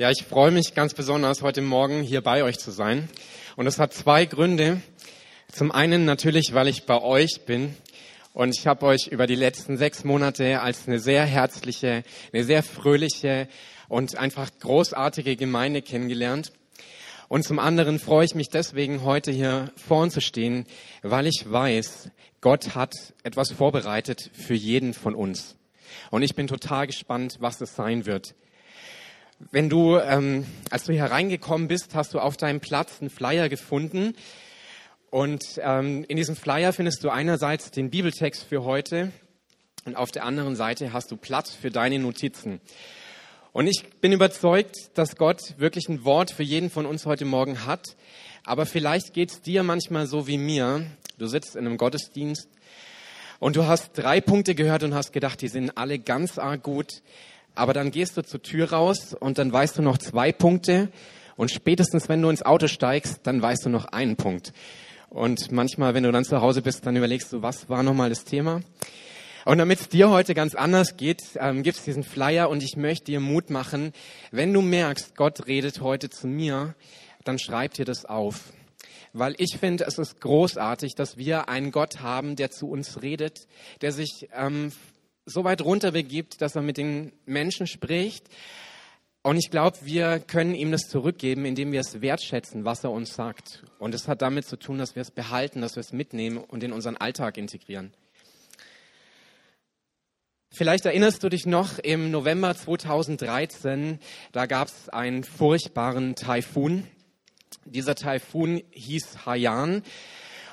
Ja, ich freue mich ganz besonders, heute Morgen hier bei euch zu sein. Und es hat zwei Gründe. Zum einen natürlich, weil ich bei euch bin. Und ich habe euch über die letzten sechs Monate als eine sehr herzliche, eine sehr fröhliche und einfach großartige Gemeinde kennengelernt. Und zum anderen freue ich mich deswegen, heute hier vorn zu stehen, weil ich weiß, Gott hat etwas vorbereitet für jeden von uns. Und ich bin total gespannt, was es sein wird. Wenn du, ähm, als du hier reingekommen bist, hast du auf deinem Platz einen Flyer gefunden. Und ähm, in diesem Flyer findest du einerseits den Bibeltext für heute und auf der anderen Seite hast du Platz für deine Notizen. Und ich bin überzeugt, dass Gott wirklich ein Wort für jeden von uns heute Morgen hat. Aber vielleicht geht es dir manchmal so wie mir. Du sitzt in einem Gottesdienst und du hast drei Punkte gehört und hast gedacht, die sind alle ganz arg gut. Aber dann gehst du zur Tür raus und dann weißt du noch zwei Punkte. Und spätestens, wenn du ins Auto steigst, dann weißt du noch einen Punkt. Und manchmal, wenn du dann zu Hause bist, dann überlegst du, was war nochmal das Thema? Und damit es dir heute ganz anders geht, ähm, gibt es diesen Flyer und ich möchte dir Mut machen. Wenn du merkst, Gott redet heute zu mir, dann schreib dir das auf. Weil ich finde, es ist großartig, dass wir einen Gott haben, der zu uns redet, der sich ähm, so weit runter begibt, dass er mit den Menschen spricht. Und ich glaube, wir können ihm das zurückgeben, indem wir es wertschätzen, was er uns sagt. Und es hat damit zu tun, dass wir es behalten, dass wir es mitnehmen und in unseren Alltag integrieren. Vielleicht erinnerst du dich noch, im November 2013, da gab es einen furchtbaren Taifun. Dieser Taifun hieß Haiyan.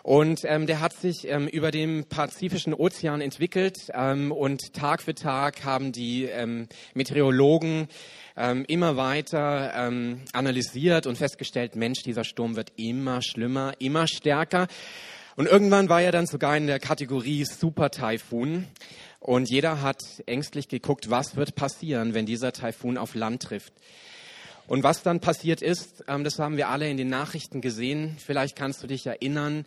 Und ähm, der hat sich ähm, über dem Pazifischen Ozean entwickelt ähm, und Tag für Tag haben die ähm, Meteorologen ähm, immer weiter ähm, analysiert und festgestellt, Mensch, dieser Sturm wird immer schlimmer, immer stärker. Und irgendwann war er dann sogar in der Kategorie Super Taifun. Und jeder hat ängstlich geguckt, was wird passieren, wenn dieser Taifun auf Land trifft. Und was dann passiert ist, ähm, das haben wir alle in den Nachrichten gesehen. Vielleicht kannst du dich erinnern,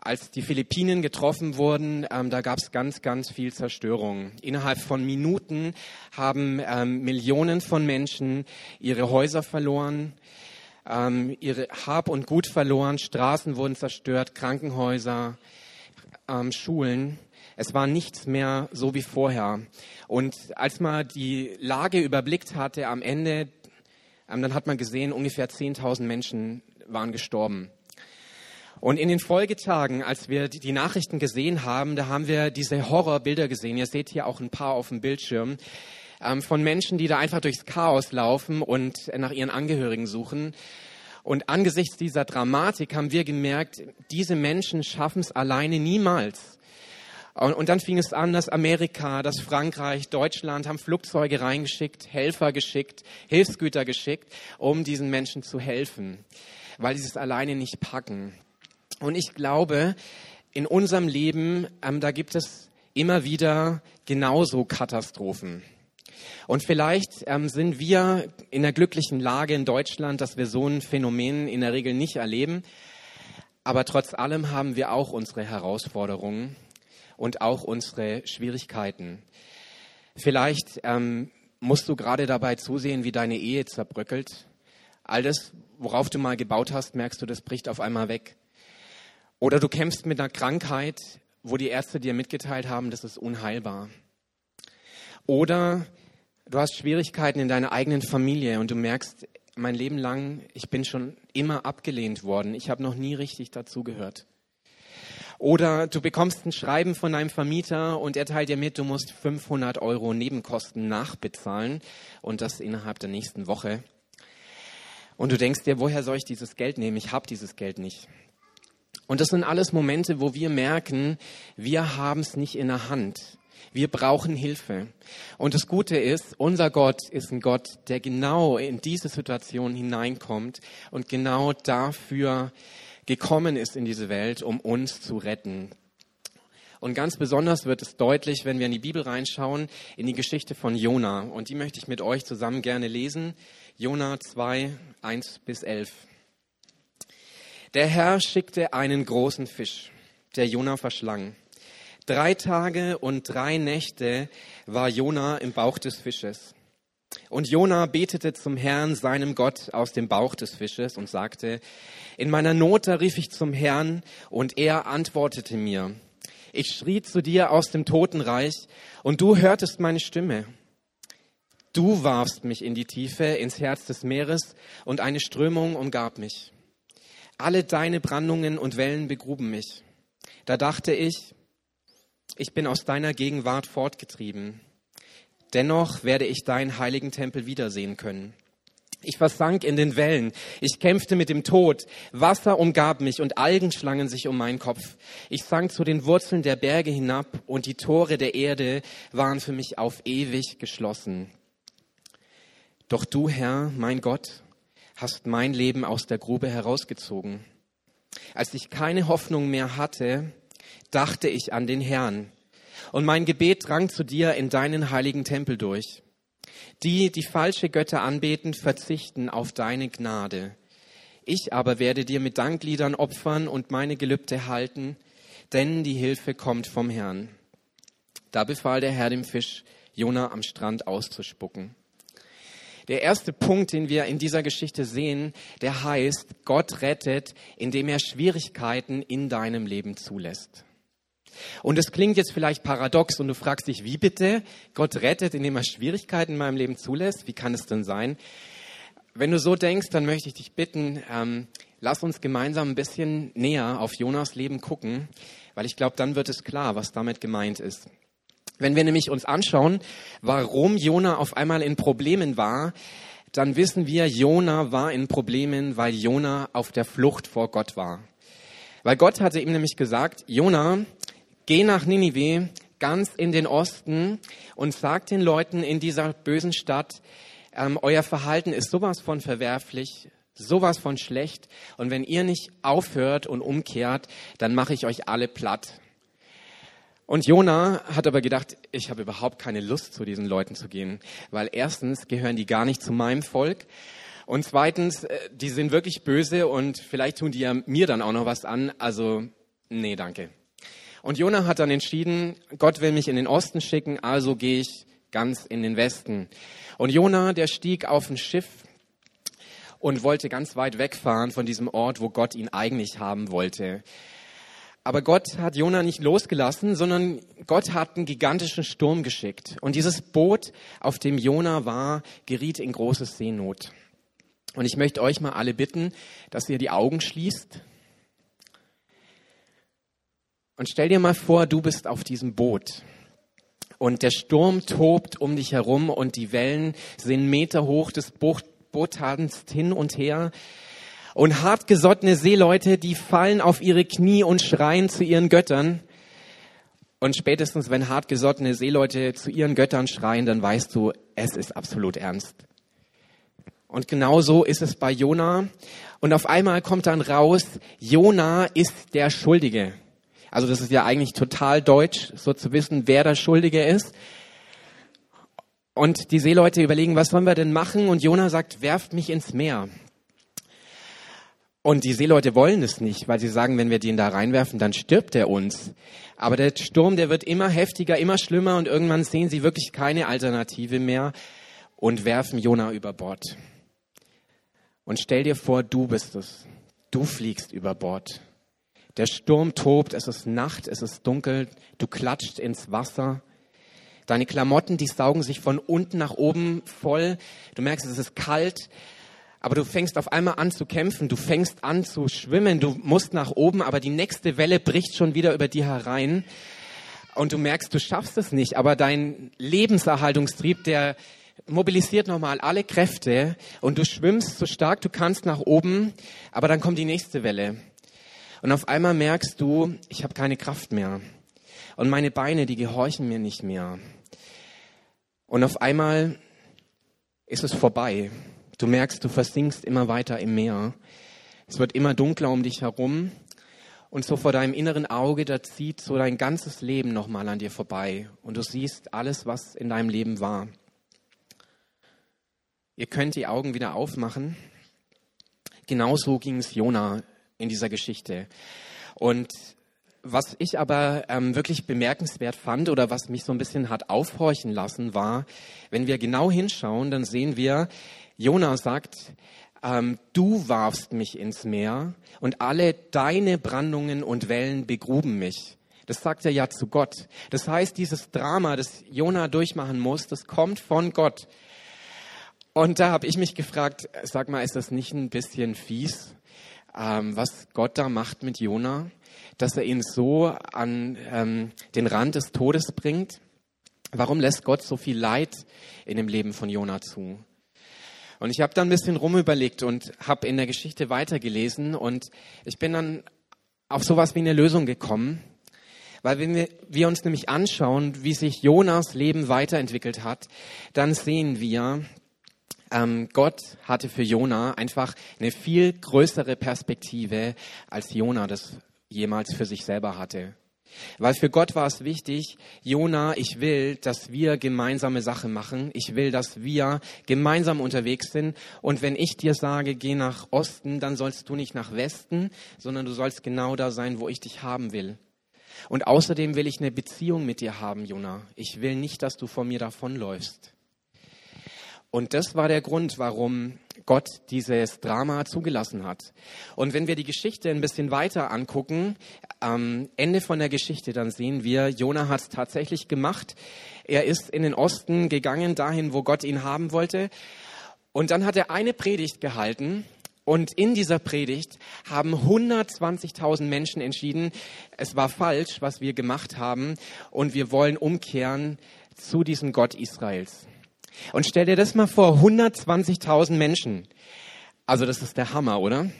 als die Philippinen getroffen wurden, ähm, da gab es ganz, ganz viel Zerstörung. Innerhalb von Minuten haben ähm, Millionen von Menschen ihre Häuser verloren, ihre Hab und Gut verloren, Straßen wurden zerstört, Krankenhäuser, Schulen. Es war nichts mehr so wie vorher. Und als man die Lage überblickt hatte am Ende, dann hat man gesehen, ungefähr 10.000 Menschen waren gestorben. Und in den Folgetagen, als wir die Nachrichten gesehen haben, da haben wir diese Horrorbilder gesehen. Ihr seht hier auch ein paar auf dem Bildschirm ähm, von Menschen, die da einfach durchs Chaos laufen und nach ihren Angehörigen suchen. Und angesichts dieser Dramatik haben wir gemerkt, diese Menschen schaffen es alleine niemals. Und, dann fing es an, dass Amerika, dass Frankreich, Deutschland haben Flugzeuge reingeschickt, Helfer geschickt, Hilfsgüter geschickt, um diesen Menschen zu helfen, weil sie es alleine nicht packen. Und ich glaube, in unserem Leben, ähm, da gibt es immer wieder genauso Katastrophen. Und vielleicht ähm, sind wir in der glücklichen Lage in Deutschland, dass wir so ein Phänomen in der Regel nicht erleben. Aber trotz allem haben wir auch unsere Herausforderungen und auch unsere Schwierigkeiten. Vielleicht ähm, musst du gerade dabei zusehen, wie deine Ehe zerbröckelt. All das, worauf du mal gebaut hast, merkst du, das bricht auf einmal weg. Oder du kämpfst mit einer Krankheit, wo die Ärzte dir mitgeteilt haben, das ist unheilbar. Oder du hast Schwierigkeiten in deiner eigenen Familie und du merkst, mein Leben lang, ich bin schon immer abgelehnt worden. Ich habe noch nie richtig dazugehört. Oder du bekommst ein Schreiben von deinem Vermieter und er teilt dir mit, du musst 500 Euro Nebenkosten nachbezahlen und das innerhalb der nächsten Woche. Und du denkst dir, woher soll ich dieses Geld nehmen? Ich habe dieses Geld nicht. Und das sind alles Momente, wo wir merken, wir haben es nicht in der Hand. Wir brauchen Hilfe. Und das Gute ist, unser Gott ist ein Gott, der genau in diese Situation hineinkommt und genau dafür gekommen ist in diese Welt, um uns zu retten. Und ganz besonders wird es deutlich, wenn wir in die Bibel reinschauen, in die Geschichte von Jona. Und die möchte ich mit euch zusammen gerne lesen. Jona 2, 1 bis 11. Der Herr schickte einen großen Fisch, der Jona verschlang. Drei Tage und drei Nächte war Jona im Bauch des Fisches. Und Jona betete zum Herrn, seinem Gott, aus dem Bauch des Fisches und sagte, in meiner Not da rief ich zum Herrn und er antwortete mir. Ich schrie zu dir aus dem Totenreich und du hörtest meine Stimme. Du warfst mich in die Tiefe, ins Herz des Meeres und eine Strömung umgab mich. Alle deine Brandungen und Wellen begruben mich. Da dachte ich, ich bin aus deiner Gegenwart fortgetrieben. Dennoch werde ich deinen heiligen Tempel wiedersehen können. Ich versank in den Wellen. Ich kämpfte mit dem Tod. Wasser umgab mich und Algen schlangen sich um meinen Kopf. Ich sank zu den Wurzeln der Berge hinab und die Tore der Erde waren für mich auf ewig geschlossen. Doch du, Herr, mein Gott, hast mein Leben aus der Grube herausgezogen. Als ich keine Hoffnung mehr hatte, dachte ich an den Herrn und mein Gebet drang zu dir in deinen heiligen Tempel durch. Die, die falsche Götter anbeten, verzichten auf deine Gnade. Ich aber werde dir mit Dankliedern opfern und meine Gelübde halten, denn die Hilfe kommt vom Herrn. Da befahl der Herr dem Fisch, Jona am Strand auszuspucken. Der erste Punkt, den wir in dieser Geschichte sehen, der heißt, Gott rettet, indem er Schwierigkeiten in deinem Leben zulässt. Und es klingt jetzt vielleicht paradox und du fragst dich, wie bitte? Gott rettet, indem er Schwierigkeiten in meinem Leben zulässt? Wie kann es denn sein? Wenn du so denkst, dann möchte ich dich bitten, ähm, lass uns gemeinsam ein bisschen näher auf Jonas Leben gucken, weil ich glaube, dann wird es klar, was damit gemeint ist. Wenn wir nämlich uns anschauen, warum Jona auf einmal in Problemen war, dann wissen wir, Jona war in Problemen, weil Jona auf der Flucht vor Gott war. Weil Gott hatte ihm nämlich gesagt, Jona, geh nach Ninive, ganz in den Osten und sag den Leuten in dieser bösen Stadt, ähm, euer Verhalten ist sowas von verwerflich, sowas von schlecht. Und wenn ihr nicht aufhört und umkehrt, dann mache ich euch alle platt. Und Jona hat aber gedacht, ich habe überhaupt keine Lust, zu diesen Leuten zu gehen, weil erstens gehören die gar nicht zu meinem Volk und zweitens, äh, die sind wirklich böse und vielleicht tun die ja mir dann auch noch was an. Also, nee, danke. Und Jona hat dann entschieden, Gott will mich in den Osten schicken, also gehe ich ganz in den Westen. Und Jona, der stieg auf ein Schiff und wollte ganz weit wegfahren von diesem Ort, wo Gott ihn eigentlich haben wollte. Aber Gott hat Jona nicht losgelassen, sondern Gott hat einen gigantischen Sturm geschickt. Und dieses Boot, auf dem Jona war, geriet in große Seenot. Und ich möchte euch mal alle bitten, dass ihr die Augen schließt und stell dir mal vor, du bist auf diesem Boot. Und der Sturm tobt um dich herum und die Wellen sind Meter hoch, das Boot, Boot tanzt hin und her. Und hartgesottene Seeleute, die fallen auf ihre Knie und schreien zu ihren Göttern. Und spätestens, wenn hartgesottene Seeleute zu ihren Göttern schreien, dann weißt du, es ist absolut ernst. Und genau so ist es bei Jona. Und auf einmal kommt dann raus, Jona ist der Schuldige. Also das ist ja eigentlich total deutsch, so zu wissen, wer der Schuldige ist. Und die Seeleute überlegen, was sollen wir denn machen? Und Jona sagt, werft mich ins Meer. Und die Seeleute wollen es nicht, weil sie sagen, wenn wir den da reinwerfen, dann stirbt er uns. Aber der Sturm, der wird immer heftiger, immer schlimmer und irgendwann sehen sie wirklich keine Alternative mehr und werfen Jona über Bord. Und stell dir vor, du bist es. Du fliegst über Bord. Der Sturm tobt, es ist Nacht, es ist dunkel, du klatscht ins Wasser. Deine Klamotten, die saugen sich von unten nach oben voll. Du merkst, es ist kalt, aber du fängst auf einmal an zu kämpfen, du fängst an zu schwimmen, du musst nach oben, aber die nächste Welle bricht schon wieder über dir herein. Und du merkst, du schaffst es nicht, aber dein Lebenserhaltungstrieb, der mobilisiert nochmal alle Kräfte und du schwimmst so stark du kannst nach oben, aber dann kommt die nächste Welle. Und auf einmal merkst du, ich habe keine Kraft mehr. Und meine Beine, die gehorchen mir nicht mehr. Und auf einmal ist es vorbei. Du merkst, du versinkst immer weiter im Meer. Es wird immer dunkler um dich herum. Und so vor deinem inneren Auge, da zieht so dein ganzes Leben nochmal an dir vorbei. Und du siehst alles, was in deinem Leben war. Ihr könnt die Augen wieder aufmachen. Genauso ging es Jona in dieser Geschichte. Und was ich aber ähm, wirklich bemerkenswert fand oder was mich so ein bisschen hat aufhorchen lassen, war, wenn wir genau hinschauen, dann sehen wir, Jona sagt, ähm, du warfst mich ins Meer und alle deine Brandungen und Wellen begruben mich. Das sagt er ja zu Gott. Das heißt, dieses Drama, das Jona durchmachen muss, das kommt von Gott. Und da habe ich mich gefragt, sag mal, ist das nicht ein bisschen fies, ähm, was Gott da macht mit Jona, dass er ihn so an ähm, den Rand des Todes bringt? Warum lässt Gott so viel Leid in dem Leben von Jona zu? Und ich habe dann ein bisschen rumüberlegt und habe in der Geschichte weitergelesen und ich bin dann auf sowas wie eine Lösung gekommen. Weil wenn wir, wir uns nämlich anschauen, wie sich Jonas Leben weiterentwickelt hat, dann sehen wir, ähm, Gott hatte für Jona einfach eine viel größere Perspektive, als Jona das jemals für sich selber hatte. Weil für Gott war es wichtig, Jona, ich will, dass wir gemeinsame Sachen machen. Ich will, dass wir gemeinsam unterwegs sind. Und wenn ich dir sage, geh nach Osten, dann sollst du nicht nach Westen, sondern du sollst genau da sein, wo ich dich haben will. Und außerdem will ich eine Beziehung mit dir haben, Jona. Ich will nicht, dass du von mir davonläufst. Und das war der Grund, warum Gott dieses Drama zugelassen hat. Und wenn wir die Geschichte ein bisschen weiter angucken, am Ende von der Geschichte, dann sehen wir, Jona hat es tatsächlich gemacht. Er ist in den Osten gegangen, dahin, wo Gott ihn haben wollte. Und dann hat er eine Predigt gehalten und in dieser Predigt haben 120.000 Menschen entschieden, es war falsch, was wir gemacht haben und wir wollen umkehren zu diesem Gott Israels. Und stell dir das mal vor, 120.000 Menschen. Also das ist der Hammer, oder?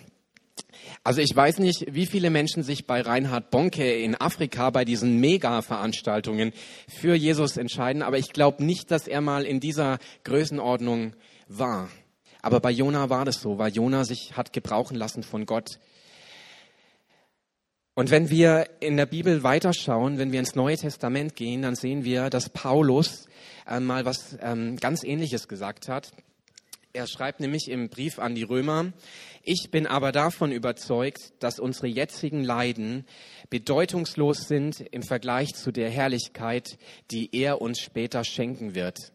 Also ich weiß nicht, wie viele Menschen sich bei Reinhard Bonke in Afrika bei diesen Mega-Veranstaltungen für Jesus entscheiden, aber ich glaube nicht, dass er mal in dieser Größenordnung war. Aber bei Jona war das so, weil Jona sich hat gebrauchen lassen von Gott. Und wenn wir in der Bibel weiterschauen, wenn wir ins Neue Testament gehen, dann sehen wir, dass Paulus äh, mal was ähm, ganz Ähnliches gesagt hat. Er schreibt nämlich im Brief an die Römer, ich bin aber davon überzeugt, dass unsere jetzigen Leiden bedeutungslos sind im Vergleich zu der Herrlichkeit, die er uns später schenken wird.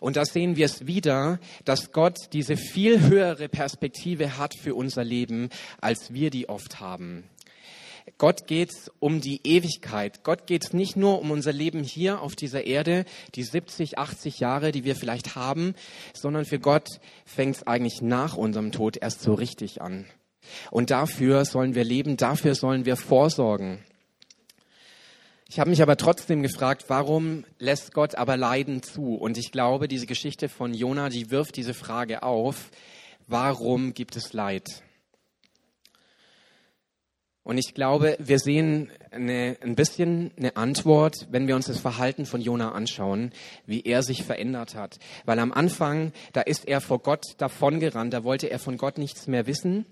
Und da sehen wir es wieder, dass Gott diese viel höhere Perspektive hat für unser Leben, als wir die oft haben. Gott geht's um die Ewigkeit. Gott geht's nicht nur um unser Leben hier auf dieser Erde, die 70, 80 Jahre, die wir vielleicht haben, sondern für Gott fängt's eigentlich nach unserem Tod erst so richtig an. Und dafür sollen wir leben, dafür sollen wir vorsorgen. Ich habe mich aber trotzdem gefragt, warum lässt Gott aber Leiden zu? Und ich glaube, diese Geschichte von Jona, die wirft diese Frage auf, warum gibt es Leid? Und ich glaube, wir sehen eine, ein bisschen eine Antwort, wenn wir uns das Verhalten von Jona anschauen, wie er sich verändert hat. Weil am Anfang, da ist er vor Gott davongerannt, da wollte er von Gott nichts mehr wissen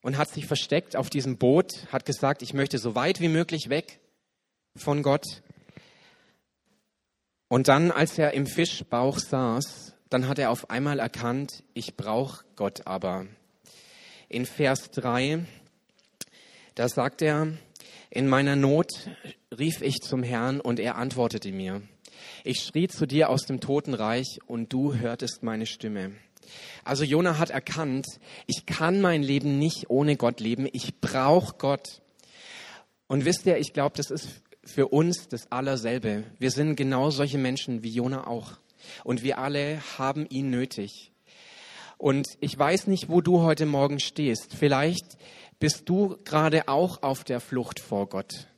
und hat sich versteckt auf diesem Boot, hat gesagt, ich möchte so weit wie möglich weg von Gott. Und dann, als er im Fischbauch saß, dann hat er auf einmal erkannt, ich brauche Gott aber. In Vers 3 da sagt er, in meiner Not rief ich zum Herrn und er antwortete mir. Ich schrie zu dir aus dem Totenreich und du hörtest meine Stimme. Also Jona hat erkannt, ich kann mein Leben nicht ohne Gott leben. Ich brauche Gott. Und wisst ihr, ich glaube, das ist für uns das Allerselbe. Wir sind genau solche Menschen wie Jona auch. Und wir alle haben ihn nötig. Und ich weiß nicht, wo du heute Morgen stehst. Vielleicht bist du gerade auch auf der Flucht vor Gott.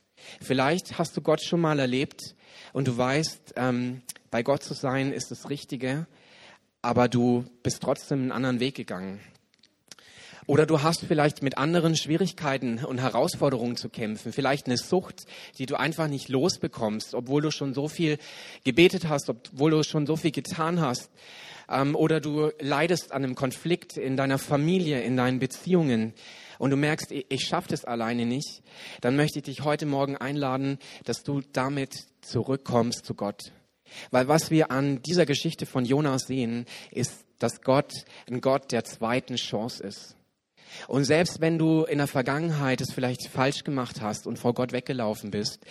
Vielleicht hast du Gott schon mal erlebt und du weißt, ähm, bei Gott zu sein ist das Richtige, aber du bist trotzdem einen anderen Weg gegangen. Oder du hast vielleicht mit anderen Schwierigkeiten und Herausforderungen zu kämpfen. Vielleicht eine Sucht, die du einfach nicht losbekommst, obwohl du schon so viel gebetet hast, obwohl du schon so viel getan hast. Ähm, oder du leidest an einem Konflikt in deiner Familie, in deinen Beziehungen und du merkst, ich schaffe das alleine nicht, dann möchte ich dich heute Morgen einladen, dass du damit zurückkommst zu Gott. Weil was wir an dieser Geschichte von Jonas sehen, ist, dass Gott ein Gott der zweiten Chance ist. Und selbst wenn du in der Vergangenheit es vielleicht falsch gemacht hast und vor Gott weggelaufen bist,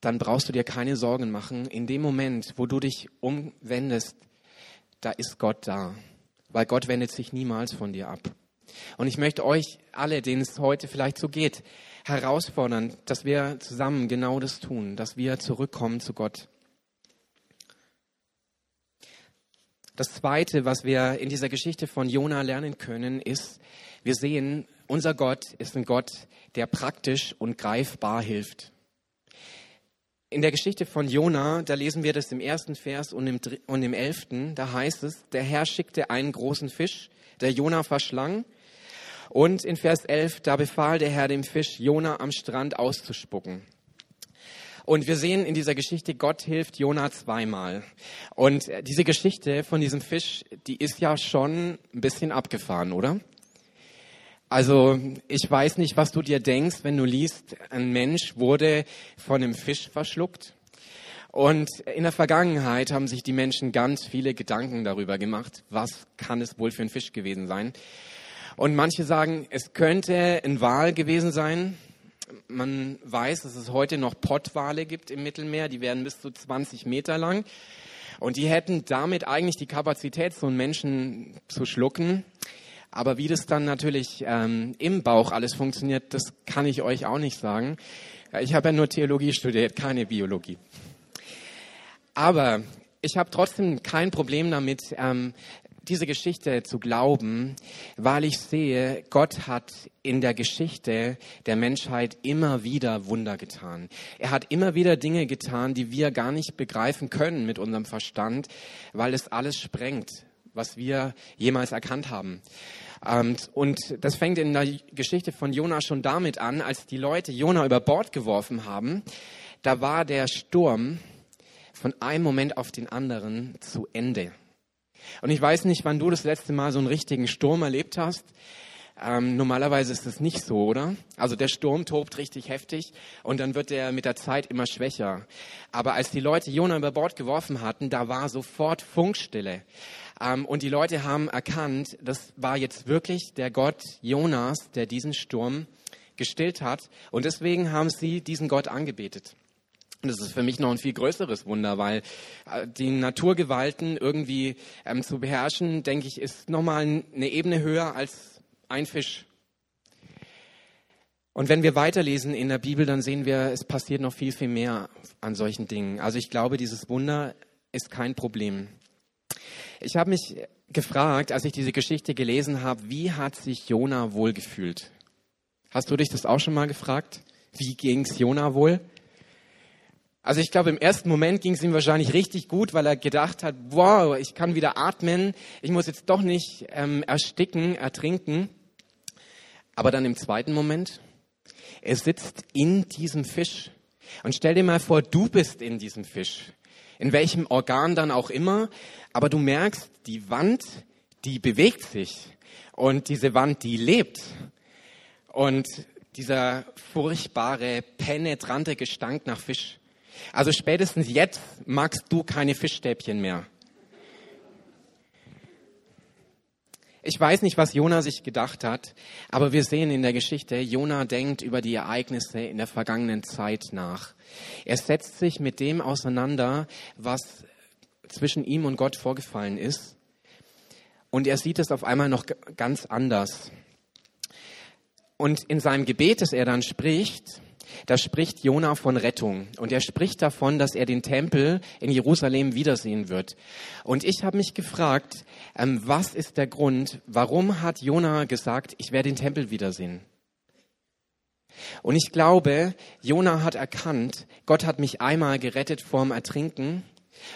dann brauchst du dir keine Sorgen machen. In dem Moment, wo du dich umwendest, da ist Gott da. Weil Gott wendet sich niemals von dir ab. Und ich möchte euch alle, denen es heute vielleicht so geht, herausfordern, dass wir zusammen genau das tun, dass wir zurückkommen zu Gott. Das Zweite, was wir in dieser Geschichte von Jona lernen können, ist, wir sehen, unser Gott ist ein Gott, der praktisch und greifbar hilft. In der Geschichte von Jona, da lesen wir das im ersten Vers und im, und im elften, da heißt es, der Herr schickte einen großen Fisch, der Jona verschlang. Und in Vers 11, da befahl der Herr dem Fisch, Jona am Strand auszuspucken. Und wir sehen in dieser Geschichte, Gott hilft Jona zweimal. Und diese Geschichte von diesem Fisch, die ist ja schon ein bisschen abgefahren, oder? Also ich weiß nicht, was du dir denkst, wenn du liest, ein Mensch wurde von einem Fisch verschluckt. Und in der Vergangenheit haben sich die Menschen ganz viele Gedanken darüber gemacht, was kann es wohl für ein Fisch gewesen sein. Und manche sagen, es könnte ein Wal gewesen sein. Man weiß, dass es heute noch Pottwale gibt im Mittelmeer, die werden bis zu 20 Meter lang. Und die hätten damit eigentlich die Kapazität, so einen Menschen zu schlucken. Aber wie das dann natürlich ähm, im Bauch alles funktioniert, das kann ich euch auch nicht sagen. Ich habe ja nur Theologie studiert, keine Biologie. Aber ich habe trotzdem kein Problem damit, ähm, diese Geschichte zu glauben, weil ich sehe, Gott hat in der Geschichte der Menschheit immer wieder Wunder getan. Er hat immer wieder Dinge getan, die wir gar nicht begreifen können mit unserem Verstand, weil es alles sprengt, was wir jemals erkannt haben. Ähm, und das fängt in der Geschichte von Jona schon damit an, als die Leute Jona über Bord geworfen haben. Da war der Sturm von einem Moment auf den anderen zu Ende. Und ich weiß nicht, wann du das letzte Mal so einen richtigen Sturm erlebt hast. Ähm, normalerweise ist es nicht so, oder? Also der Sturm tobt richtig heftig und dann wird er mit der Zeit immer schwächer. Aber als die Leute Jona über Bord geworfen hatten, da war sofort Funkstille. Ähm, und die Leute haben erkannt, das war jetzt wirklich der Gott Jonas, der diesen Sturm gestillt hat. Und deswegen haben sie diesen Gott angebetet. Und das ist für mich noch ein viel größeres Wunder, weil äh, die Naturgewalten irgendwie ähm, zu beherrschen, denke ich, ist nochmal eine Ebene höher als ein Fisch. Und wenn wir weiterlesen in der Bibel, dann sehen wir, es passiert noch viel, viel mehr an solchen Dingen. Also ich glaube, dieses Wunder ist kein Problem. Ich habe mich gefragt, als ich diese Geschichte gelesen habe, wie hat sich Jona wohl gefühlt? Hast du dich das auch schon mal gefragt? Wie ging es Jona wohl? Also ich glaube, im ersten Moment ging es ihm wahrscheinlich richtig gut, weil er gedacht hat, wow, ich kann wieder atmen, ich muss jetzt doch nicht ähm, ersticken, ertrinken. Aber dann im zweiten Moment, er sitzt in diesem Fisch. Und stell dir mal vor, du bist in diesem Fisch in welchem Organ dann auch immer. Aber du merkst, die Wand, die bewegt sich und diese Wand, die lebt. Und dieser furchtbare, penetrante Gestank nach Fisch. Also spätestens jetzt magst du keine Fischstäbchen mehr. Ich weiß nicht, was Jona sich gedacht hat, aber wir sehen in der Geschichte, Jona denkt über die Ereignisse in der vergangenen Zeit nach. Er setzt sich mit dem auseinander, was zwischen ihm und Gott vorgefallen ist. Und er sieht es auf einmal noch ganz anders. Und in seinem Gebet, das er dann spricht, da spricht Jona von Rettung und er spricht davon, dass er den Tempel in Jerusalem wiedersehen wird. Und ich habe mich gefragt, ähm, was ist der Grund, warum hat Jona gesagt, ich werde den Tempel wiedersehen? Und ich glaube, Jona hat erkannt, Gott hat mich einmal gerettet vorm Ertrinken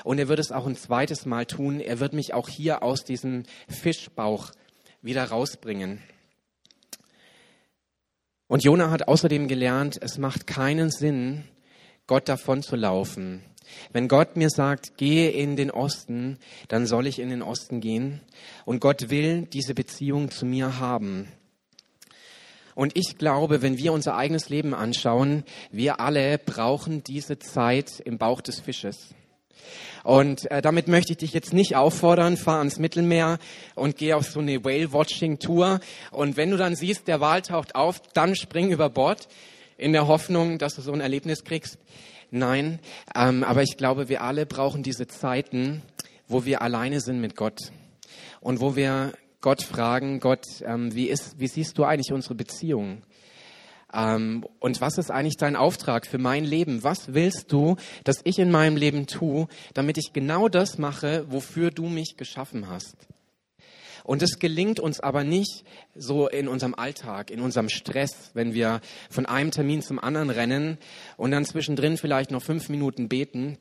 und er wird es auch ein zweites Mal tun. Er wird mich auch hier aus diesem Fischbauch wieder rausbringen. Und Jona hat außerdem gelernt, es macht keinen Sinn, Gott davon zu laufen. Wenn Gott mir sagt, gehe in den Osten, dann soll ich in den Osten gehen. Und Gott will diese Beziehung zu mir haben. Und ich glaube, wenn wir unser eigenes Leben anschauen, wir alle brauchen diese Zeit im Bauch des Fisches. Und äh, damit möchte ich dich jetzt nicht auffordern, fahr ans Mittelmeer und geh auf so eine Whale-Watching-Tour. Und wenn du dann siehst, der Wal taucht auf, dann spring über Bord in der Hoffnung, dass du so ein Erlebnis kriegst. Nein, ähm, aber ich glaube, wir alle brauchen diese Zeiten, wo wir alleine sind mit Gott und wo wir Gott fragen, Gott, ähm, wie, ist, wie siehst du eigentlich unsere Beziehung? Ähm, und was ist eigentlich dein Auftrag für mein Leben? Was willst du, dass ich in meinem Leben tue, damit ich genau das mache, wofür du mich geschaffen hast? Und es gelingt uns aber nicht so in unserem Alltag, in unserem Stress, wenn wir von einem Termin zum anderen rennen und dann zwischendrin vielleicht noch fünf Minuten beten,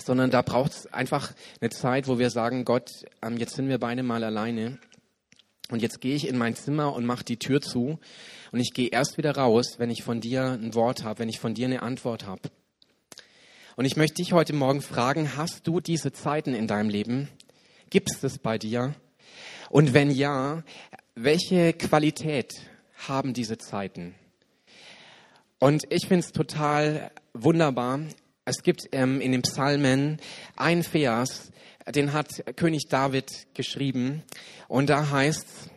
sondern da braucht es einfach eine Zeit, wo wir sagen, Gott, ähm, jetzt sind wir beide mal alleine und jetzt gehe ich in mein Zimmer und mache die Tür zu und ich gehe erst wieder raus, wenn ich von dir ein Wort habe, wenn ich von dir eine Antwort habe. Und ich möchte dich heute Morgen fragen, hast du diese Zeiten in deinem Leben? Gibt es das bei dir? Und wenn ja, welche Qualität haben diese Zeiten? Und ich finde es total wunderbar. Es gibt ähm, in den Psalmen einen Vers, den hat König David geschrieben. Und da heißt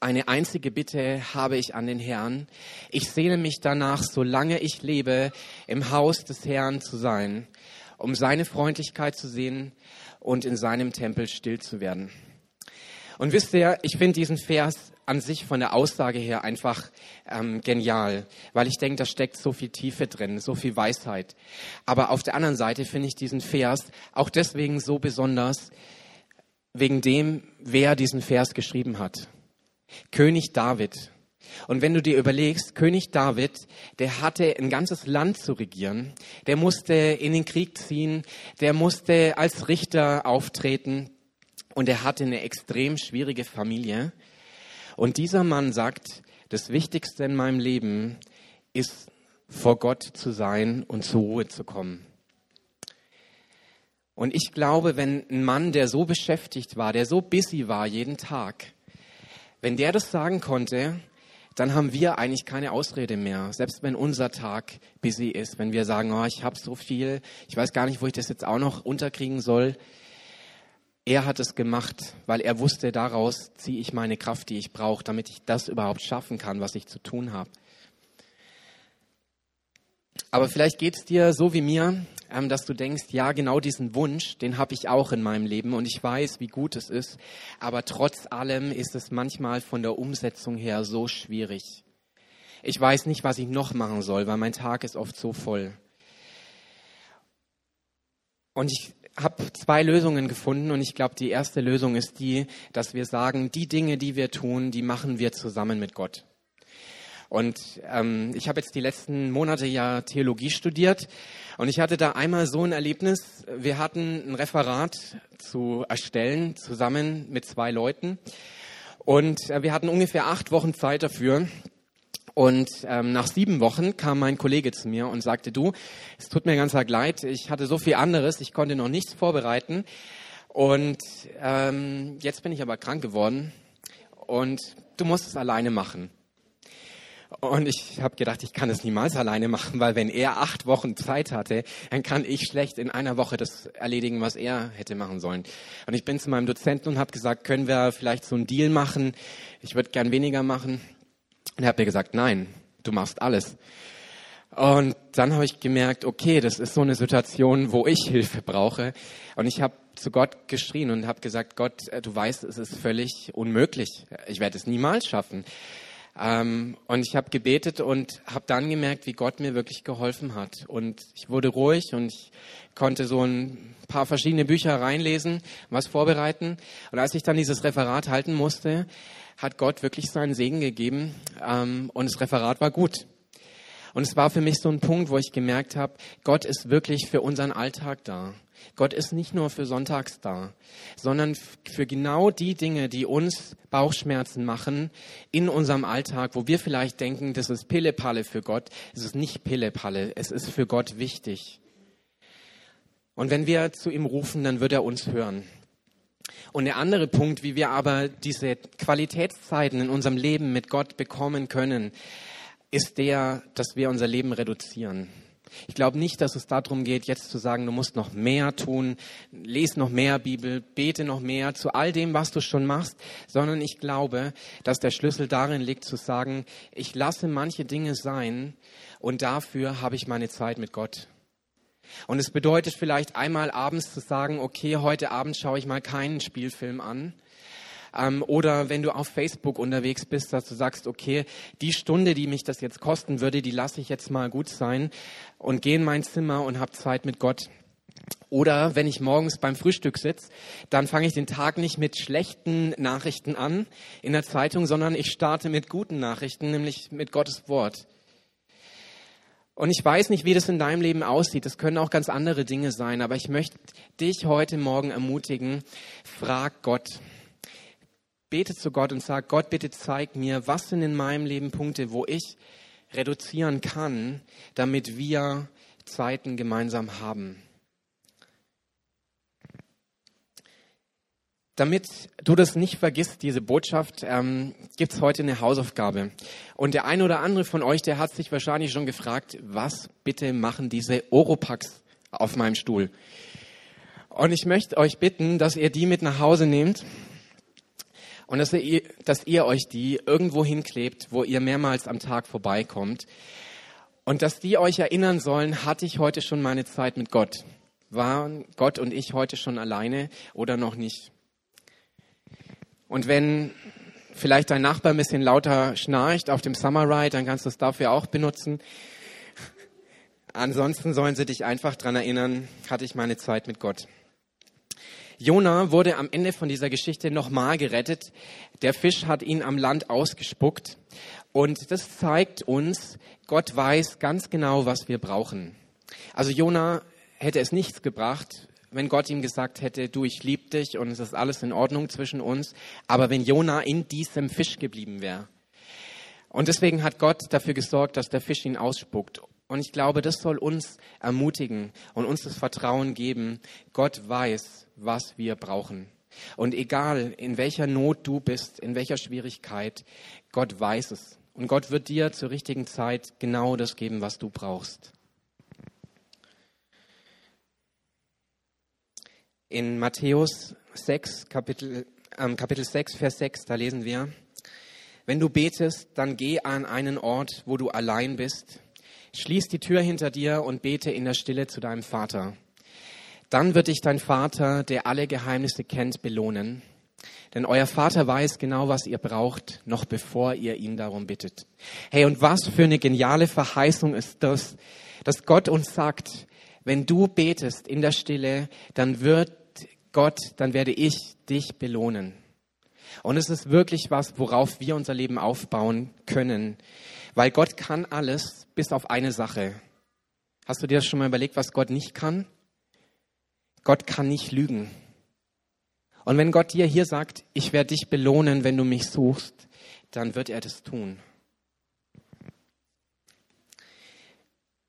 eine einzige Bitte habe ich an den Herrn. Ich sehne mich danach, solange ich lebe, im Haus des Herrn zu sein, um seine Freundlichkeit zu sehen und in seinem Tempel still zu werden. Und wisst ihr, ich finde diesen Vers an sich von der Aussage her einfach ähm, genial, weil ich denke, da steckt so viel Tiefe drin, so viel Weisheit. Aber auf der anderen Seite finde ich diesen Vers auch deswegen so besonders, wegen dem, wer diesen Vers geschrieben hat. König David. Und wenn du dir überlegst, König David, der hatte ein ganzes Land zu regieren, der musste in den Krieg ziehen, der musste als Richter auftreten, und er hatte eine extrem schwierige Familie. Und dieser Mann sagt, das Wichtigste in meinem Leben ist, vor Gott zu sein und zur Ruhe zu kommen. Und ich glaube, wenn ein Mann, der so beschäftigt war, der so busy war jeden Tag, wenn der das sagen konnte, dann haben wir eigentlich keine Ausrede mehr. Selbst wenn unser Tag busy ist, wenn wir sagen, oh, ich habe so viel, ich weiß gar nicht, wo ich das jetzt auch noch unterkriegen soll. Er hat es gemacht, weil er wusste, daraus ziehe ich meine Kraft, die ich brauche, damit ich das überhaupt schaffen kann, was ich zu tun habe. Aber vielleicht geht es dir so wie mir, ähm, dass du denkst, ja, genau diesen Wunsch, den habe ich auch in meinem Leben und ich weiß, wie gut es ist. Aber trotz allem ist es manchmal von der Umsetzung her so schwierig. Ich weiß nicht, was ich noch machen soll, weil mein Tag ist oft so voll. Und ich habe zwei Lösungen gefunden und ich glaube, die erste Lösung ist die, dass wir sagen, die Dinge, die wir tun, die machen wir zusammen mit Gott. Und ähm, ich habe jetzt die letzten Monate ja Theologie studiert und ich hatte da einmal so ein Erlebnis. Wir hatten ein Referat zu erstellen zusammen mit zwei Leuten und äh, wir hatten ungefähr acht Wochen Zeit dafür. Und ähm, nach sieben Wochen kam mein Kollege zu mir und sagte, du, es tut mir ganz arg leid, ich hatte so viel anderes, ich konnte noch nichts vorbereiten. Und ähm, jetzt bin ich aber krank geworden und du musst es alleine machen. Und ich habe gedacht, ich kann es niemals alleine machen, weil wenn er acht Wochen Zeit hatte, dann kann ich schlecht in einer Woche das erledigen, was er hätte machen sollen. Und ich bin zu meinem Dozenten und habe gesagt, können wir vielleicht so einen Deal machen? Ich würde gern weniger machen. Und er hat mir gesagt, nein, du machst alles. Und dann habe ich gemerkt, okay, das ist so eine Situation, wo ich Hilfe brauche. Und ich habe zu Gott geschrien und habe gesagt, Gott, äh, du weißt, es ist völlig unmöglich. Ich werde es niemals schaffen. Ähm, und ich habe gebetet und habe dann gemerkt, wie Gott mir wirklich geholfen hat. Und ich wurde ruhig und ich konnte so ein paar verschiedene Bücher reinlesen, was vorbereiten. Und als ich dann dieses Referat halten musste, hat Gott wirklich seinen Segen gegeben ähm, und das Referat war gut. Und es war für mich so ein Punkt, wo ich gemerkt habe, Gott ist wirklich für unseren Alltag da. Gott ist nicht nur für Sonntags da, sondern für genau die Dinge, die uns Bauchschmerzen machen in unserem Alltag, wo wir vielleicht denken, das ist Pillepalle für Gott. Es ist nicht Pillepalle, es ist für Gott wichtig. Und wenn wir zu ihm rufen, dann wird er uns hören. Und der andere Punkt, wie wir aber diese Qualitätszeiten in unserem Leben mit Gott bekommen können, ist der, dass wir unser Leben reduzieren. Ich glaube nicht, dass es darum geht, jetzt zu sagen, du musst noch mehr tun, lese noch mehr Bibel, bete noch mehr zu all dem, was du schon machst, sondern ich glaube, dass der Schlüssel darin liegt, zu sagen, ich lasse manche Dinge sein und dafür habe ich meine Zeit mit Gott. Und es bedeutet vielleicht einmal abends zu sagen, okay, heute Abend schaue ich mal keinen Spielfilm an, ähm, oder wenn du auf Facebook unterwegs bist, dass du sagst, okay, die Stunde, die mich das jetzt kosten würde, die lasse ich jetzt mal gut sein und gehe in mein Zimmer und habe Zeit mit Gott. Oder wenn ich morgens beim Frühstück sitze, dann fange ich den Tag nicht mit schlechten Nachrichten an in der Zeitung, sondern ich starte mit guten Nachrichten, nämlich mit Gottes Wort. Und ich weiß nicht, wie das in deinem Leben aussieht. Das können auch ganz andere Dinge sein. Aber ich möchte dich heute Morgen ermutigen, frag Gott bete zu Gott und sag, Gott, bitte zeig mir, was sind in meinem Leben Punkte, wo ich reduzieren kann, damit wir Zeiten gemeinsam haben. Damit du das nicht vergisst, diese Botschaft, ähm, gibt es heute eine Hausaufgabe. Und der eine oder andere von euch, der hat sich wahrscheinlich schon gefragt, was bitte machen diese Oropax auf meinem Stuhl? Und ich möchte euch bitten, dass ihr die mit nach Hause nehmt und dass ihr, dass ihr euch die irgendwo hinklebt, wo ihr mehrmals am Tag vorbeikommt. Und dass die euch erinnern sollen, hatte ich heute schon meine Zeit mit Gott? Waren Gott und ich heute schon alleine oder noch nicht? Und wenn vielleicht dein Nachbar ein bisschen lauter schnarcht auf dem Summer Ride, dann kannst du es dafür auch benutzen. Ansonsten sollen sie dich einfach dran erinnern, hatte ich meine Zeit mit Gott. Jona wurde am Ende von dieser Geschichte nochmal gerettet. Der Fisch hat ihn am Land ausgespuckt. Und das zeigt uns, Gott weiß ganz genau, was wir brauchen. Also Jona hätte es nichts gebracht, wenn Gott ihm gesagt hätte, du, ich liebe dich und es ist alles in Ordnung zwischen uns. Aber wenn Jona in diesem Fisch geblieben wäre. Und deswegen hat Gott dafür gesorgt, dass der Fisch ihn ausspuckt. Und ich glaube, das soll uns ermutigen und uns das Vertrauen geben. Gott weiß, was wir brauchen. Und egal, in welcher Not du bist, in welcher Schwierigkeit, Gott weiß es. Und Gott wird dir zur richtigen Zeit genau das geben, was du brauchst. In Matthäus 6, Kapitel, äh, Kapitel 6, Vers 6, da lesen wir, wenn du betest, dann geh an einen Ort, wo du allein bist, schließ die Tür hinter dir und bete in der Stille zu deinem Vater. Dann wird dich dein Vater, der alle Geheimnisse kennt, belohnen. Denn euer Vater weiß genau, was ihr braucht, noch bevor ihr ihn darum bittet. Hey, und was für eine geniale Verheißung ist das, dass Gott uns sagt, wenn du betest in der Stille, dann wird Gott, dann werde ich dich belohnen. Und es ist wirklich was, worauf wir unser Leben aufbauen können. Weil Gott kann alles bis auf eine Sache. Hast du dir das schon mal überlegt, was Gott nicht kann? Gott kann nicht lügen. Und wenn Gott dir hier sagt, ich werde dich belohnen, wenn du mich suchst, dann wird er das tun.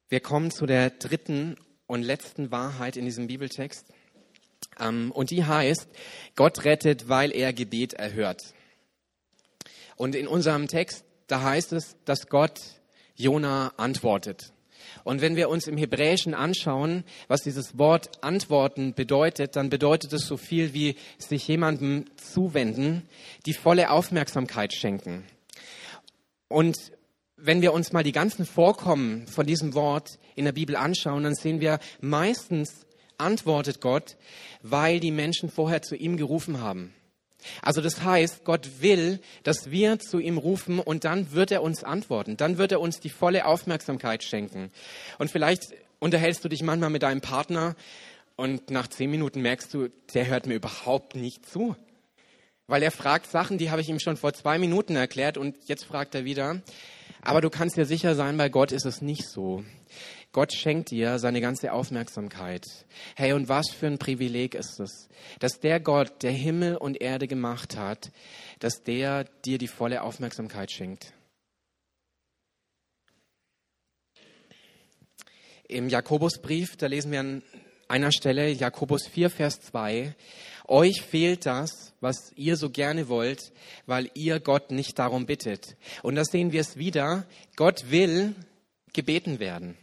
Wir kommen zu der dritten und letzten Wahrheit in diesem Bibeltext. Ähm, und die heißt, Gott rettet, weil er Gebet erhört. Und in unserem Text, da heißt es, dass Gott Jona antwortet. Und wenn wir uns im Hebräischen anschauen, was dieses Wort antworten bedeutet, dann bedeutet es so viel wie sich jemandem zuwenden, die volle Aufmerksamkeit schenken. Und wenn wir uns mal die ganzen Vorkommen von diesem Wort in der Bibel anschauen, dann sehen wir meistens antwortet Gott, weil die Menschen vorher zu ihm gerufen haben. Also das heißt, Gott will, dass wir zu ihm rufen und dann wird er uns antworten. Dann wird er uns die volle Aufmerksamkeit schenken. Und vielleicht unterhältst du dich manchmal mit deinem Partner und nach zehn Minuten merkst du, der hört mir überhaupt nicht zu. Weil er fragt Sachen, die habe ich ihm schon vor zwei Minuten erklärt und jetzt fragt er wieder. Aber du kannst dir sicher sein, bei Gott ist es nicht so. Gott schenkt dir seine ganze Aufmerksamkeit. Hey, und was für ein Privileg ist es, dass der Gott, der Himmel und Erde gemacht hat, dass der dir die volle Aufmerksamkeit schenkt. Im Jakobusbrief, da lesen wir an einer Stelle, Jakobus 4, Vers 2, euch fehlt das, was ihr so gerne wollt, weil ihr Gott nicht darum bittet. Und da sehen wir es wieder. Gott will gebeten werden.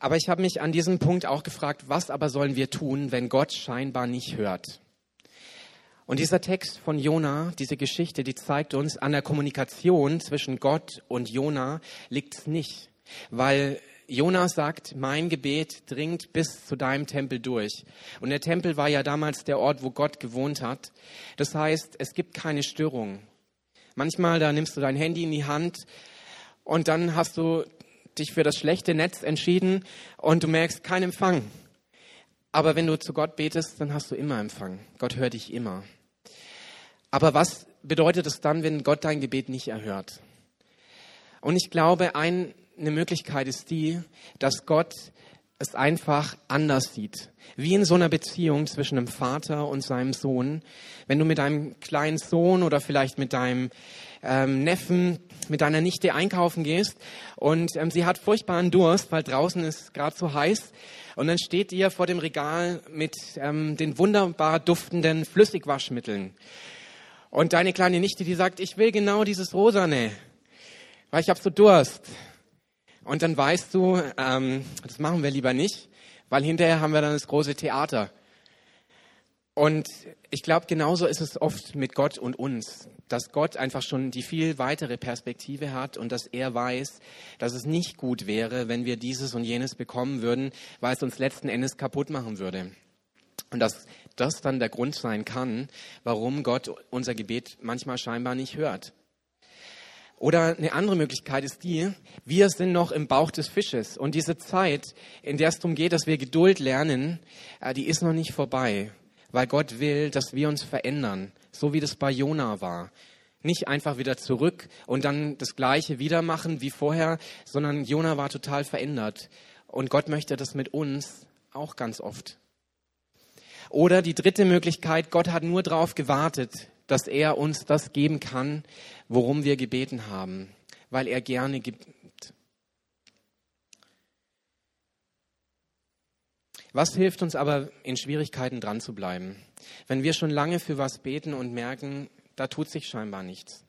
Aber ich habe mich an diesem Punkt auch gefragt, was aber sollen wir tun, wenn Gott scheinbar nicht hört? Und dieser Text von Jona, diese Geschichte, die zeigt uns, an der Kommunikation zwischen Gott und Jona liegt es nicht. Weil Jona sagt, mein Gebet dringt bis zu deinem Tempel durch. Und der Tempel war ja damals der Ort, wo Gott gewohnt hat. Das heißt, es gibt keine Störung. Manchmal, da nimmst du dein Handy in die Hand und dann hast du dich für das schlechte Netz entschieden und du merkst keinen Empfang. Aber wenn du zu Gott betest, dann hast du immer Empfang. Gott hört dich immer. Aber was bedeutet es dann, wenn Gott dein Gebet nicht erhört? Und ich glaube, ein, eine Möglichkeit ist die, dass Gott es einfach anders sieht. Wie in so einer Beziehung zwischen einem Vater und seinem Sohn. Wenn du mit deinem kleinen Sohn oder vielleicht mit deinem ähm, Neffen, mit deiner Nichte einkaufen gehst und ähm, sie hat furchtbaren Durst, weil draußen ist gerade so heiß und dann steht ihr vor dem Regal mit ähm, den wunderbar duftenden Flüssigwaschmitteln. Und deine kleine Nichte, die sagt, ich will genau dieses Rosane, weil ich habe so Durst. Und dann weißt du, ähm, das machen wir lieber nicht, weil hinterher haben wir dann das große Theater. Und ich glaube, genauso ist es oft mit Gott und uns, dass Gott einfach schon die viel weitere Perspektive hat und dass er weiß, dass es nicht gut wäre, wenn wir dieses und jenes bekommen würden, weil es uns letzten Endes kaputt machen würde. Und dass das dann der Grund sein kann, warum Gott unser Gebet manchmal scheinbar nicht hört. Oder eine andere Möglichkeit ist die, wir sind noch im Bauch des Fisches und diese Zeit, in der es darum geht, dass wir Geduld lernen, äh, die ist noch nicht vorbei, weil Gott will, dass wir uns verändern, so wie das bei Jona war. Nicht einfach wieder zurück und dann das Gleiche wieder machen wie vorher, sondern Jona war total verändert. Und Gott möchte das mit uns auch ganz oft. Oder die dritte Möglichkeit, Gott hat nur darauf gewartet, dass er uns das geben kann, worum wir gebeten haben, weil er gerne gibt. Was hilft uns aber, in Schwierigkeiten dran zu bleiben? Wenn wir schon lange für was beten und merken, da tut sich scheinbar nichts.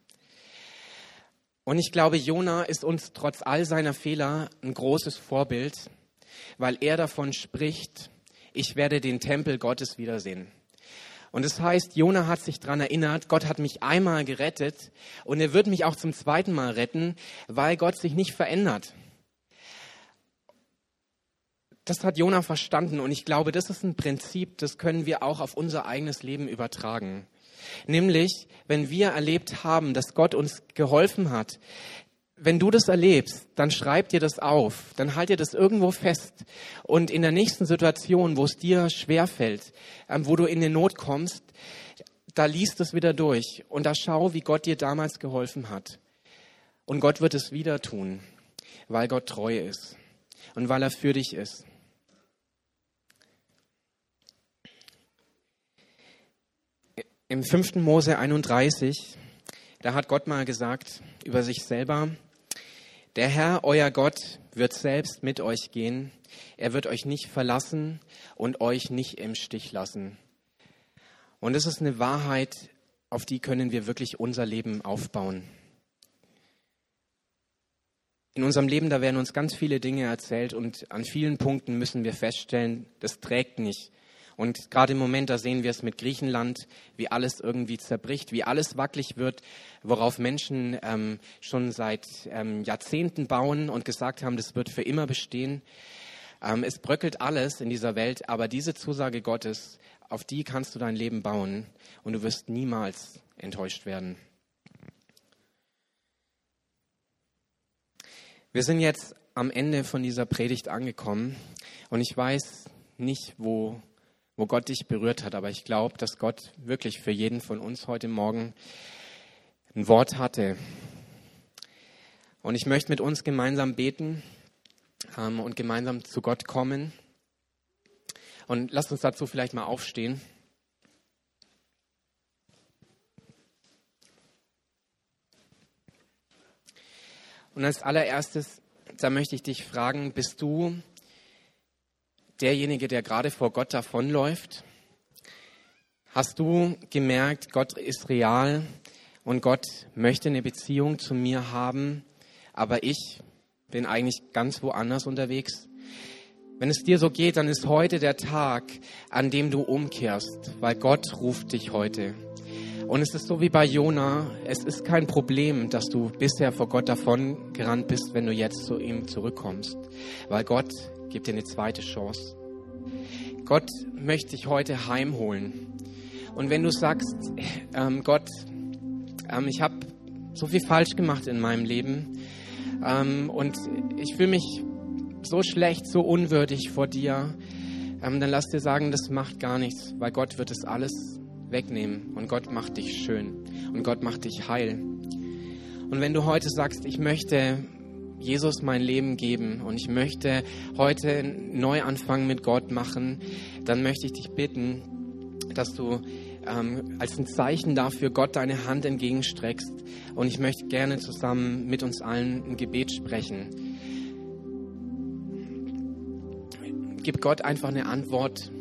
Und ich glaube, Jona ist uns trotz all seiner Fehler ein großes Vorbild, weil er davon spricht, ich werde den Tempel Gottes wiedersehen. Und das heißt, Jona hat sich daran erinnert, Gott hat mich einmal gerettet und er wird mich auch zum zweiten Mal retten, weil Gott sich nicht verändert. Das hat Jona verstanden und ich glaube, das ist ein Prinzip, das können wir auch auf unser eigenes Leben übertragen. Nämlich, wenn wir erlebt haben, dass Gott uns geholfen hat, wenn du das erlebst, dann schreib dir das auf, dann halt dir das irgendwo fest. Und in der nächsten Situation, wo es dir schwerfällt, ähm, wo du in die Not kommst, da liest es wieder durch und da schau, wie Gott dir damals geholfen hat. Und Gott wird es wieder tun, weil Gott treu ist und weil er für dich ist. Im 5. Mose 31, da hat Gott mal gesagt über sich selber, der Herr, euer Gott, wird selbst mit euch gehen. Er wird euch nicht verlassen und euch nicht im Stich lassen. Und es ist eine Wahrheit, auf die können wir wirklich unser Leben aufbauen. In unserem Leben, da werden uns ganz viele Dinge erzählt und an vielen Punkten müssen wir feststellen, das trägt nicht. Und gerade im Moment, da sehen wir es mit Griechenland, wie alles irgendwie zerbricht, wie alles wackelig wird, worauf Menschen ähm, schon seit ähm, Jahrzehnten bauen und gesagt haben, das wird für immer bestehen. Ähm, es bröckelt alles in dieser Welt, aber diese Zusage Gottes, auf die kannst du dein Leben bauen und du wirst niemals enttäuscht werden. Wir sind jetzt am Ende von dieser Predigt angekommen und ich weiß nicht, wo wo Gott dich berührt hat. Aber ich glaube, dass Gott wirklich für jeden von uns heute Morgen ein Wort hatte. Und ich möchte mit uns gemeinsam beten ähm, und gemeinsam zu Gott kommen. Und lasst uns dazu vielleicht mal aufstehen. Und als allererstes, da möchte ich dich fragen, bist du derjenige, der gerade vor Gott davonläuft? Hast du gemerkt, Gott ist real und Gott möchte eine Beziehung zu mir haben, aber ich bin eigentlich ganz woanders unterwegs? Wenn es dir so geht, dann ist heute der Tag, an dem du umkehrst, weil Gott ruft dich heute. Und es ist so wie bei Jona, es ist kein Problem, dass du bisher vor Gott davon gerannt bist, wenn du jetzt zu ihm zurückkommst, weil Gott gibt dir eine zweite Chance. Gott möchte dich heute heimholen. Und wenn du sagst, ähm, Gott, ähm, ich habe so viel falsch gemacht in meinem Leben ähm, und ich fühle mich so schlecht, so unwürdig vor dir, ähm, dann lass dir sagen, das macht gar nichts, weil Gott wird es alles wegnehmen und Gott macht dich schön und Gott macht dich heil. Und wenn du heute sagst, ich möchte Jesus mein Leben geben und ich möchte heute einen Neuanfang mit Gott machen, dann möchte ich dich bitten, dass du ähm, als ein Zeichen dafür Gott deine Hand entgegenstreckst. Und ich möchte gerne zusammen mit uns allen ein Gebet sprechen. Gib Gott einfach eine Antwort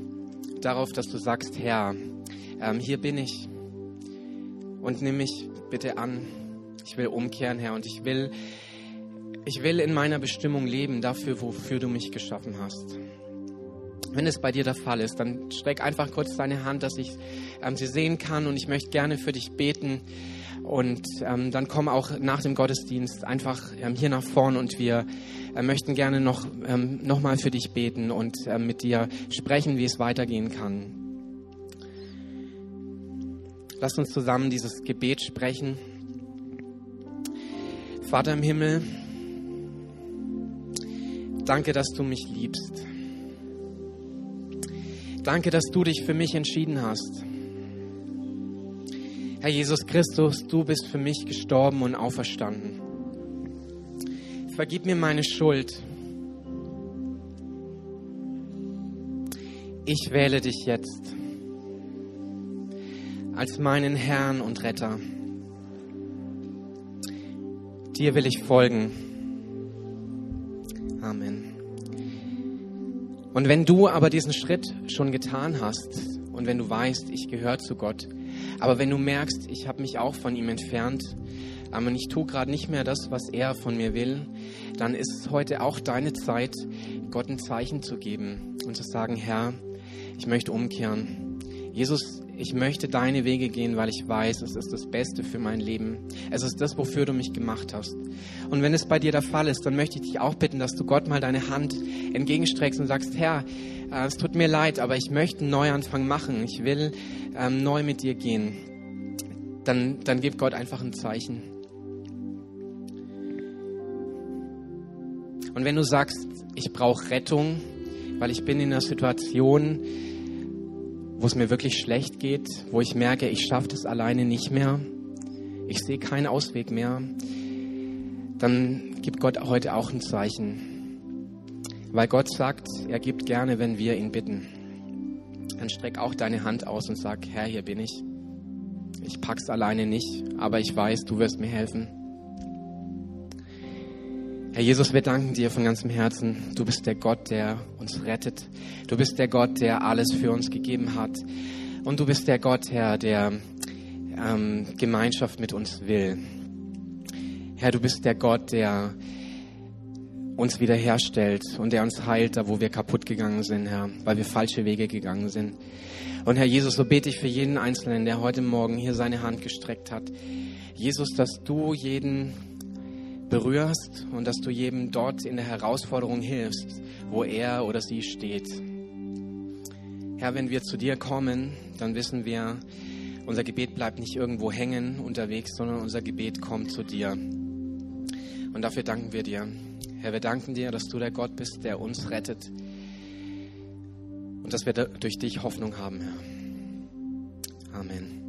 darauf, dass du sagst, Herr, ähm, hier bin ich und nimm mich bitte an. Ich will umkehren, Herr, und ich will, ich will in meiner Bestimmung leben, dafür, wofür du mich geschaffen hast. Wenn es bei dir der Fall ist, dann streck einfach kurz deine Hand, dass ich ähm, sie sehen kann und ich möchte gerne für dich beten. Und ähm, dann komm auch nach dem Gottesdienst einfach ähm, hier nach vorn und wir äh, möchten gerne noch, ähm, noch mal für dich beten und äh, mit dir sprechen, wie es weitergehen kann. Lass uns zusammen dieses Gebet sprechen. Vater im Himmel, danke, dass du mich liebst. Danke, dass du dich für mich entschieden hast. Herr Jesus Christus, du bist für mich gestorben und auferstanden. Vergib mir meine Schuld. Ich wähle dich jetzt als meinen Herrn und Retter. Dir will ich folgen. Und wenn du aber diesen Schritt schon getan hast und wenn du weißt, ich gehöre zu Gott, aber wenn du merkst, ich habe mich auch von ihm entfernt, aber ich tue gerade nicht mehr das, was er von mir will, dann ist heute auch deine Zeit, Gott ein Zeichen zu geben und zu sagen, Herr, ich möchte umkehren. Jesus, ich möchte deine Wege gehen, weil ich weiß, es ist das Beste für mein Leben. Es ist das, wofür du mich gemacht hast. Und wenn es bei dir der Fall ist, dann möchte ich dich auch bitten, dass du Gott mal deine Hand entgegenstreckst und sagst, Herr, äh, es tut mir leid, aber ich möchte einen Neuanfang machen. Ich will ähm, neu mit dir gehen. Dann, dann gib Gott einfach ein Zeichen. Und wenn du sagst, ich brauche Rettung, weil ich bin in einer Situation, wo es mir wirklich schlecht geht, wo ich merke, ich schaffe das alleine nicht mehr, ich sehe keinen Ausweg mehr, dann gibt Gott heute auch ein Zeichen. Weil Gott sagt, er gibt gerne, wenn wir ihn bitten. Dann streck auch deine Hand aus und sag, Herr, hier bin ich. Ich pack's alleine nicht, aber ich weiß, du wirst mir helfen. Herr Jesus, wir danken dir von ganzem Herzen. Du bist der Gott, der uns rettet. Du bist der Gott, der alles für uns gegeben hat. Und du bist der Gott, Herr, der ähm, Gemeinschaft mit uns will. Herr, du bist der Gott, der uns wiederherstellt und der uns heilt, da wo wir kaputt gegangen sind, Herr, weil wir falsche Wege gegangen sind. Und Herr Jesus, so bete ich für jeden Einzelnen, der heute Morgen hier seine Hand gestreckt hat. Jesus, dass du jeden berührst und dass du jedem dort in der Herausforderung hilfst, wo er oder sie steht. Herr, wenn wir zu dir kommen, dann wissen wir, unser Gebet bleibt nicht irgendwo hängen unterwegs, sondern unser Gebet kommt zu dir. Und dafür danken wir dir. Herr, wir danken dir, dass du der Gott bist, der uns rettet und dass wir durch dich Hoffnung haben, Herr. Amen.